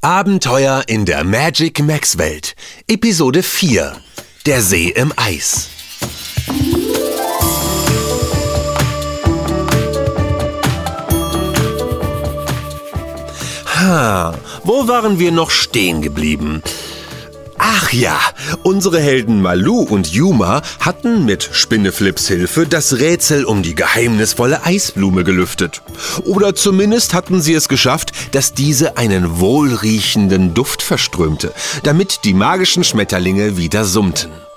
Abenteuer in der Magic Max Welt. Episode 4. Der See im Eis. Ha, wo waren wir noch stehen geblieben? Ach ja, unsere Helden Malu und Yuma hatten mit Spinneflips Hilfe das Rätsel um die geheimnisvolle Eisblume gelüftet. Oder zumindest hatten sie es geschafft, dass diese einen wohlriechenden Duft verströmte, damit die magischen Schmetterlinge wieder summten.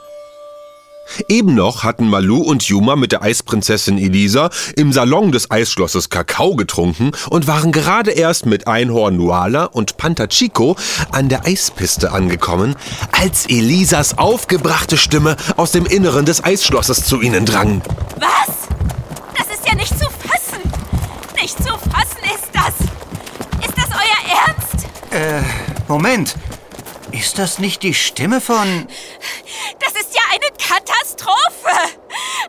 Eben noch hatten Malu und Yuma mit der Eisprinzessin Elisa im Salon des Eisschlosses Kakao getrunken und waren gerade erst mit Einhorn Nuala und Panther Chico an der Eispiste angekommen, als Elisas aufgebrachte Stimme aus dem Inneren des Eisschlosses zu ihnen drang. Was? Das ist ja nicht zu fassen. Nicht zu fassen ist das. Ist das euer Ernst? Äh, Moment. Ist das nicht die Stimme von... Das ist ja eine Katastrophe.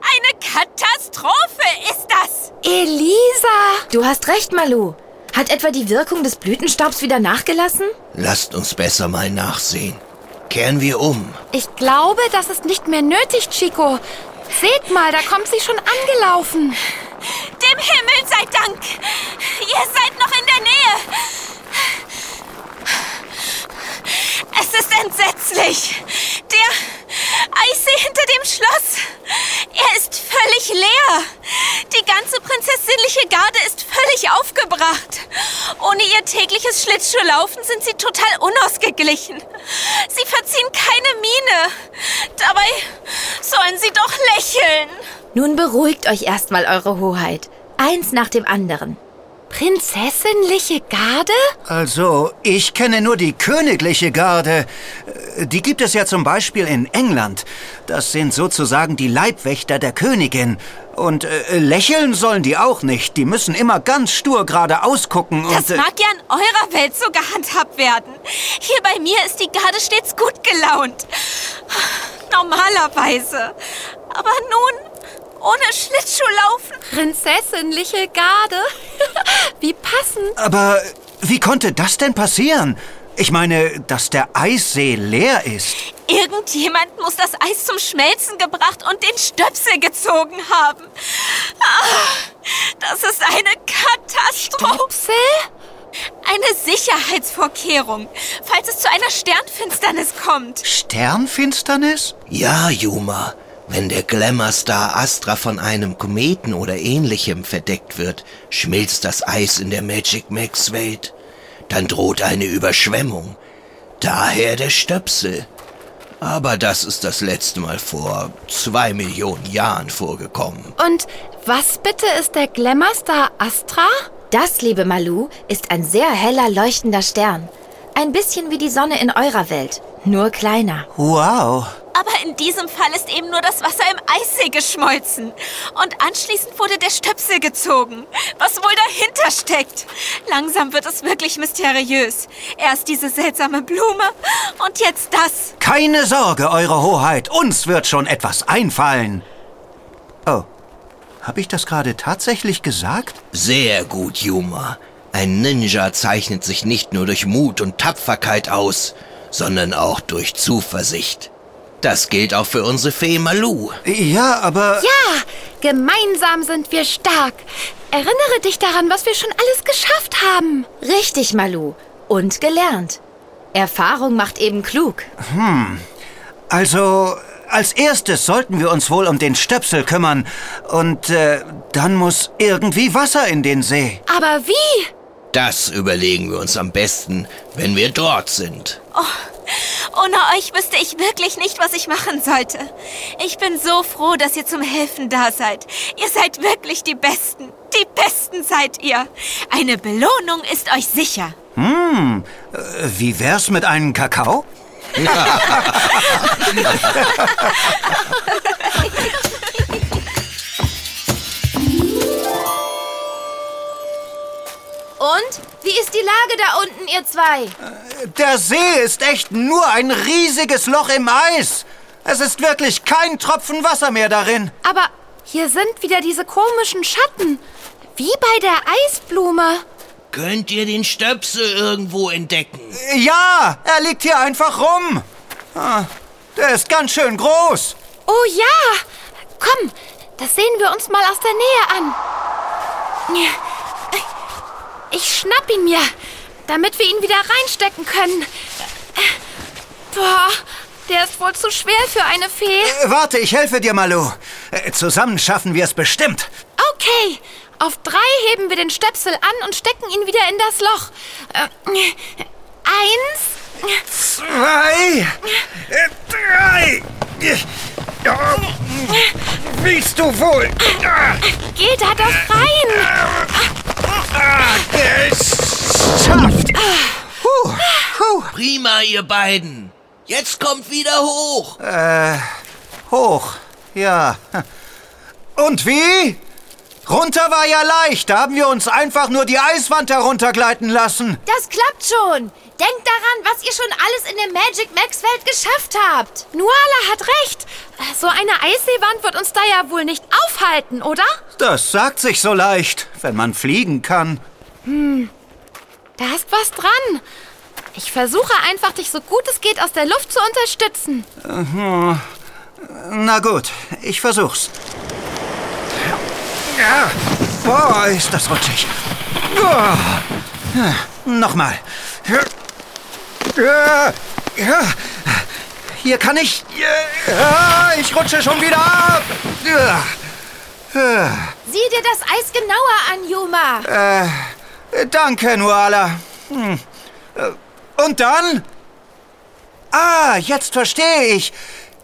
Eine Katastrophe ist das. Elisa! Du hast recht, Malu. Hat etwa die Wirkung des Blütenstaubs wieder nachgelassen? Lasst uns besser mal nachsehen. Kehren wir um. Ich glaube, das ist nicht mehr nötig, Chico. Seht mal, da kommt sie schon angelaufen. Dem Himmel sei Dank. Ihr seid noch in der Nähe. Es ist entsetzlich. Der Eissee hinter dem Schloss. Er ist völlig leer. Die ganze prinzessinliche Garde ist völlig aufgebracht. Ohne ihr tägliches Schlittschuhlaufen sind sie total unausgeglichen. Sie verziehen keine Miene. Dabei sollen sie doch lächeln. Nun beruhigt euch erstmal, Eure Hoheit. Eins nach dem anderen. Prinzessinliche Garde? Also, ich kenne nur die königliche Garde. Äh, Die gibt es ja zum Beispiel in England. Das sind sozusagen die Leibwächter der Königin. Und äh, lächeln sollen die auch nicht. Die müssen immer ganz stur geradeaus gucken und... Das äh, mag ja in eurer Welt so gehandhabt werden. Hier bei mir ist die Garde stets gut gelaunt. Normalerweise. Aber nun, ohne Schlittschuhlaufen. Prinzessinliche Garde? Wie passend. Aber wie konnte das denn passieren? Ich meine, dass der Eissee leer ist. Irgendjemand muss das Eis zum Schmelzen gebracht und den Stöpsel gezogen haben. Ah, das ist eine Katastrophe. Stöpsel? Eine Sicherheitsvorkehrung, falls es zu einer Sternfinsternis kommt. Sternfinsternis? Ja, Yuma. Wenn der Glamour-Star Astra von einem Kometen oder ähnlichem verdeckt wird, schmilzt das Eis in der Magic Max Welt. Dann droht eine Überschwemmung. Daher der Stöpsel. Aber das ist das letzte Mal vor zwei Millionen Jahren vorgekommen. Und was bitte ist der Glamour-Star Astra? Das, liebe Malu, ist ein sehr heller leuchtender Stern. Ein bisschen wie die Sonne in eurer Welt, nur kleiner. Wow. Aber in diesem Fall ist eben nur das Wasser im Eissee geschmolzen. Und anschließend wurde der Stöpsel gezogen. Was wohl dahinter steckt? Langsam wird es wirklich mysteriös. Erst diese seltsame Blume und jetzt das. Keine Sorge, Eure Hoheit, uns wird schon etwas einfallen. Oh, habe ich das gerade tatsächlich gesagt? Sehr gut, Yuma. Ein Ninja zeichnet sich nicht nur durch Mut und Tapferkeit aus, sondern auch durch Zuversicht. Das gilt auch für unsere Fee Malu. Ja, aber... Ja, gemeinsam sind wir stark. Erinnere dich daran, was wir schon alles geschafft haben. Richtig, Malu. Und gelernt. Erfahrung macht eben klug. Also, als erstes sollten wir uns wohl um den Stöpsel kümmern. Und äh, dann muss irgendwie Wasser in den See. Aber wie? Das überlegen wir uns am besten, wenn wir dort sind. Ohne euch wüsste ich wirklich nicht, was ich machen sollte. Ich bin so froh, dass ihr zum Helfen da seid. Ihr seid wirklich die Besten. Die Besten seid ihr. Eine Belohnung ist euch sicher. Hm, äh, wie wär's mit einem Kakao? Und? Wie ist die Lage da unten, ihr zwei? Der See ist echt nur ein riesiges Loch im Eis. Es ist wirklich kein Tropfen Wasser mehr darin. Aber hier sind wieder diese komischen Schatten. Wie bei der Eisblume. Könnt ihr den Stöpsel irgendwo entdecken? Ja, er liegt hier einfach rum. Ah, der ist ganz schön groß. Oh ja! Komm, das sehen wir uns mal aus der Nähe an. Ich schnapp ihn mir, damit wir ihn wieder reinstecken können. Boah, der ist wohl zu schwer für eine Fee. Äh, warte, ich helfe dir, Malu. Äh, zusammen schaffen wir es bestimmt. Okay, auf drei heben wir den Stöpsel an und stecken ihn wieder in das Loch. Äh, eins, Zwei, äh, drei. Willst du wohl? Geht da doch rein. Ihr beiden. Jetzt kommt wieder hoch. Hoch, ja. Und wie? Runter war ja leicht. Da haben wir uns einfach nur die Eiswand heruntergleiten lassen. Das klappt schon. Denkt daran, was ihr schon alles in der Magic Max Welt geschafft habt. Nuala hat recht. So eine Eisseewand wird uns da ja wohl nicht aufhalten, oder? Das sagt sich so leicht, wenn man fliegen kann. Da ist was dran. Ich versuche einfach, dich so gut es geht aus der Luft zu unterstützen. Na gut, ich versuch's. Ja. Boah, ist das rutschig. Boah. Nochmal. Hier kann ich. Ich rutsche schon wieder ab. Sieh dir das Eis genauer an, Yuma. Danke, Nuala. Hm. Und dann? Ah, jetzt verstehe ich.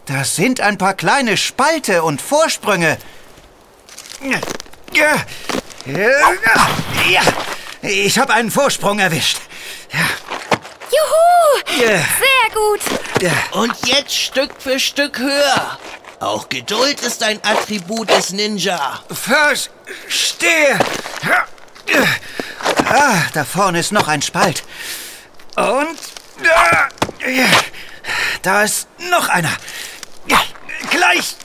Das sind ein paar kleine Spalte und Vorsprünge. Ja, ja. ich habe einen Vorsprung erwischt. Juhu! Ja, Sehr gut. ja. Und jetzt Stück für Stück höher. Auch Geduld ist ein Attribut des Ninja. Verstehe. Ah, da vorne ist noch ein Spalt. Und ah, da ist noch einer. Gleich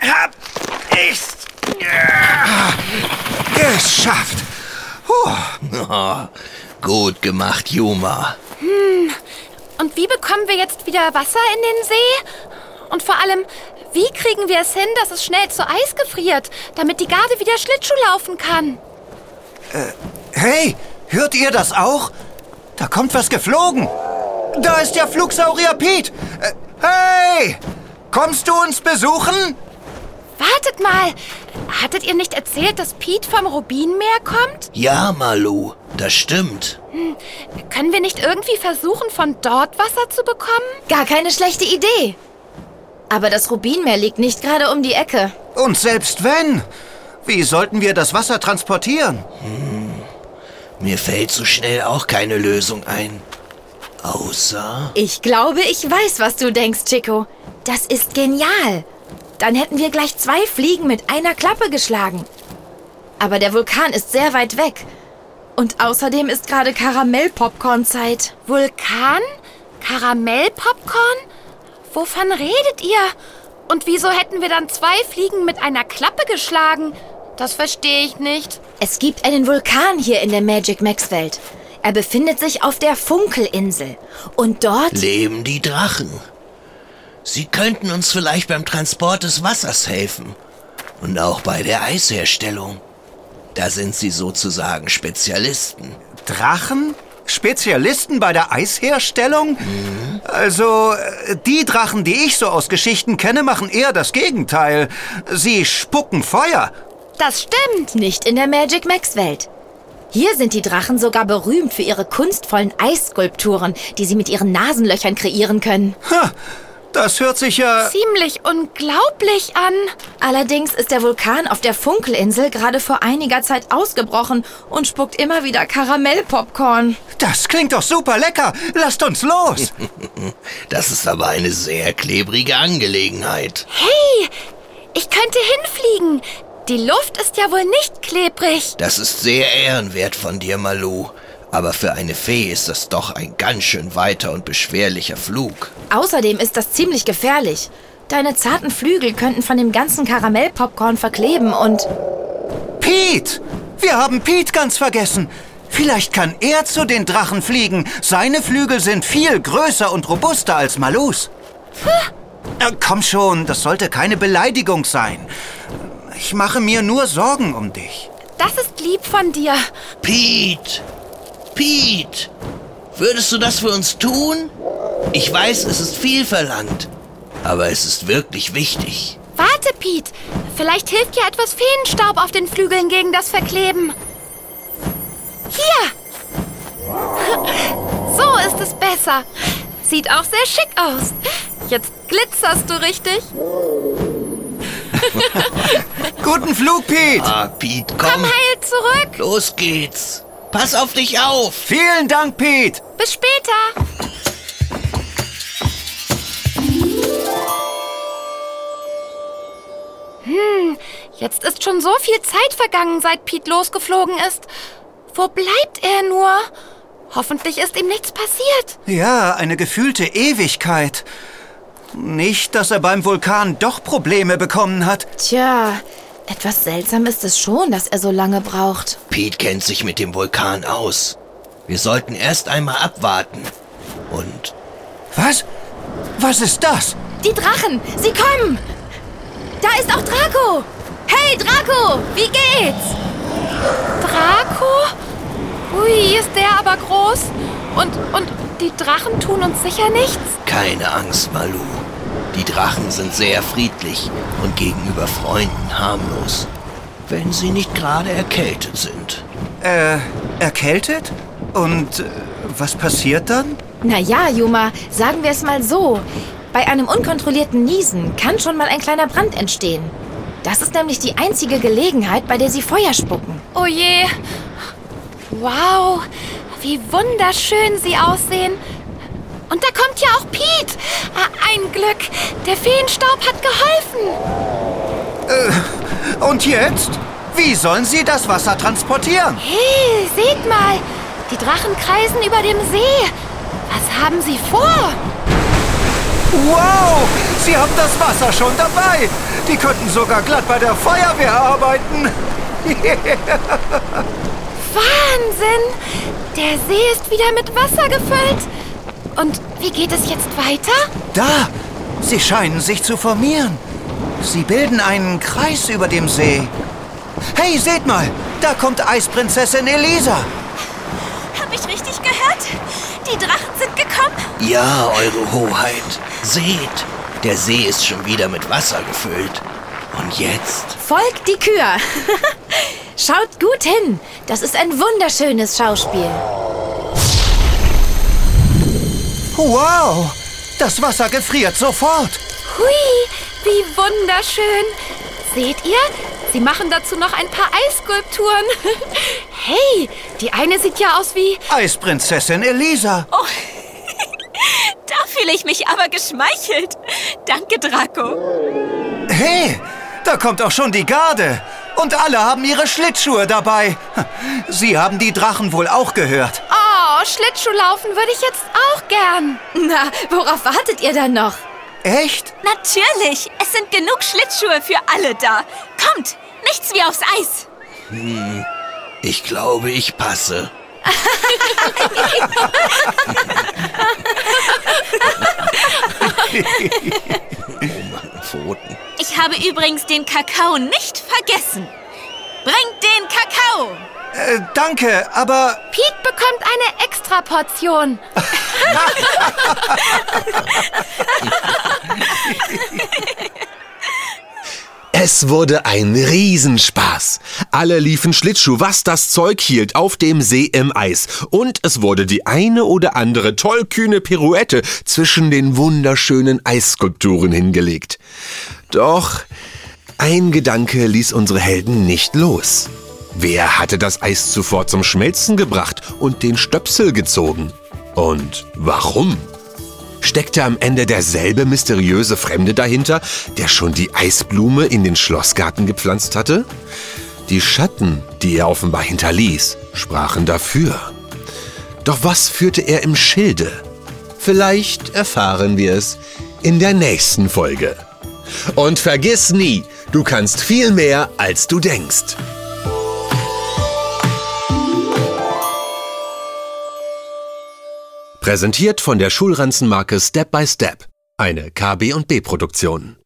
hab ich's ah, geschafft. Oh, gut gemacht, Yuma. Und wie bekommen wir jetzt wieder Wasser in den See? Und vor allem, wie kriegen wir es hin, dass es schnell zu Eis gefriert, damit die Garde wieder Schlittschuh laufen kann? Hey, hört ihr das auch? Da kommt was geflogen. Da ist der Flugsaurier Pete. Äh, hey, kommst du uns besuchen? Wartet mal! Hattet ihr nicht erzählt, dass Pete vom Rubinmeer kommt? Ja, Malu, das stimmt. Können wir nicht irgendwie versuchen, von dort Wasser zu bekommen? Gar keine schlechte Idee. Aber das Rubinmeer liegt nicht gerade um die Ecke. Und selbst wenn, wie sollten wir das Wasser transportieren? Mir fällt so schnell auch keine Lösung ein. Außer... Ich glaube, ich weiß, was du denkst, Chico. Das ist genial. Dann hätten wir gleich zwei Fliegen mit einer Klappe geschlagen. Aber der Vulkan ist sehr weit weg. Und außerdem ist gerade Karamell-Popcorn-Zeit. Vulkan? Karamellpopcorn? Wovon redet ihr? Und wieso hätten wir dann zwei Fliegen mit einer Klappe geschlagen? Das verstehe ich nicht. Es gibt einen Vulkan hier in der Magic Max Welt. Er befindet sich auf der Funkelinsel. Und dort... Leben die Drachen. Sie könnten uns vielleicht beim Transport des Wassers helfen. Und auch bei der Eisherstellung. Da sind sie sozusagen Spezialisten. Drachen? Spezialisten bei der Eisherstellung? Also, äh, die Drachen, die ich so aus Geschichten kenne, machen eher das Gegenteil. Sie spucken Feuer. Das stimmt. Nicht in der Magic Max Welt. Hier sind die Drachen sogar berühmt für ihre kunstvollen Eisskulpturen, die sie mit ihren Nasenlöchern kreieren können. Ha, das hört sich ja... Ziemlich unglaublich an. Allerdings ist der Vulkan auf der Funkelinsel gerade vor einiger Zeit ausgebrochen und spuckt immer wieder Karamellpopcorn. Das klingt doch super lecker. Lasst uns los. Das ist aber eine sehr klebrige Angelegenheit. Hey, ich könnte hinfliegen. Die Luft ist ja wohl nicht klebrig. Das ist sehr ehrenwert von dir, Malu. Aber für eine Fee ist das doch ein ganz schön weiter und beschwerlicher Flug. Außerdem ist das ziemlich gefährlich. Deine zarten Flügel könnten von dem ganzen Karamellpopcorn verkleben und... Pete! Wir haben Pete ganz vergessen. Vielleicht kann er zu den Drachen fliegen. Seine Flügel sind viel größer und robuster als Malus. Äh, komm schon, das sollte keine Beleidigung sein. Ich mache mir nur Sorgen um dich. Das ist lieb von dir. Pete! Pete! Würdest du das für uns tun? Ich weiß, es ist viel verlangt, aber es ist wirklich wichtig. Warte, Pete. Vielleicht hilft ja etwas Feenstaub auf den Flügeln gegen das Verkleben. Hier! So ist es besser. Sieht auch sehr schick aus. Jetzt glitzerst du richtig. Guten Flug, Pete! Ah, Pete, Komm komm. heil zurück. Los geht's. Pass auf dich auf. Vielen Dank, Pete! Bis später. Hm, jetzt ist schon so viel Zeit vergangen, seit Pete losgeflogen ist. Wo bleibt er nur? Hoffentlich ist ihm nichts passiert. Ja, eine gefühlte Ewigkeit. Nicht, dass er beim Vulkan doch Probleme bekommen hat. Tja, etwas seltsam ist es schon, dass er so lange braucht. Pete kennt sich mit dem Vulkan aus. Wir sollten erst einmal abwarten. Und Was? Was ist das? Die Drachen, sie kommen! Da ist auch Draco! Hey, Draco, wie geht's? Draco? Ui, ist der aber groß. Und, und die Drachen tun uns sicher nichts. keine Angst, Malu. Die Drachen sind sehr friedlich und gegenüber Freunden harmlos. Wenn sie nicht gerade erkältet sind. Äh, erkältet? Und äh, was passiert dann? Naja, Juma, sagen wir es mal so. Bei einem unkontrollierten Niesen kann schon mal ein kleiner Brand entstehen. Das ist nämlich die einzige Gelegenheit, bei der sie Feuer spucken. Oh je. Wow, wie wunderschön sie aussehen. Und da kommt ja auch Pete. Ah, Ein Glück. Der Feenstaub hat geholfen. Und jetzt? Wie sollen sie das Wasser transportieren? Hey, seht mal. Die Drachen kreisen über dem See. Was haben sie vor? Wow! Sie haben das Wasser schon dabei! Die könnten sogar glatt bei der Feuerwehr arbeiten! Wahnsinn! Der See ist wieder mit Wasser gefüllt. Und wie geht es jetzt weiter? Da! Sie scheinen sich zu formieren. Sie bilden einen Kreis über dem See. Hey, seht mal! Da kommt Eisprinzessin Elisa! Hab ich richtig gehört? Die Drachen sind gekommen? Ja, Eure Hoheit. Seht, der See ist schon wieder mit Wasser gefüllt. Und jetzt? Folgt die Kür! Schaut gut hin! Das ist ein wunderschönes Schauspiel. Wow! Das Wasser gefriert sofort! Hui, wie wunderschön. Seht ihr? Sie machen dazu noch ein paar Eisskulpturen. Hey, die eine sieht ja aus wie... Eisprinzessin Elisa! Da fühle ich mich aber geschmeichelt. Danke, Draco. Hey! Da kommt auch schon die Garde! Und alle haben ihre Schlittschuhe dabei. Sie haben die Drachen wohl auch gehört. Oh, Schlittschuhlaufen würde ich jetzt auch gern. Na, worauf wartet ihr dann noch? Echt? Natürlich. Es sind genug Schlittschuhe für alle da. Kommt, nichts wie aufs Eis. Ich glaube, ich passe. oh, meine Pfoten. Ich habe übrigens den Kakao nicht vergessen. Bringt den Kakao. Äh, danke, aber Pete bekommt eine Extraportion. Es wurde ein Riesenspaß. Alle liefen Schlittschuh, was das Zeug hielt, auf dem See im Eis. Und es wurde die eine oder andere tollkühne Pirouette zwischen den wunderschönen Eisskulpturen hingelegt. Doch ein Gedanke ließ unsere Helden nicht los. Wer hatte das Eis zuvor zum Schmelzen gebracht und den Stöpsel gezogen? Und warum? Steckte am Ende derselbe mysteriöse Fremde dahinter, der schon die Eisblume in den Schlossgarten gepflanzt hatte? Die Schatten, die er offenbar hinterließ, sprachen dafür. Doch was führte er im Schilde? Vielleicht erfahren wir es in der nächsten Folge. Und vergiss nie, du kannst viel mehr, als du denkst. Präsentiert von der Schulranzenmarke Step by Step, eine KB&B Produktion.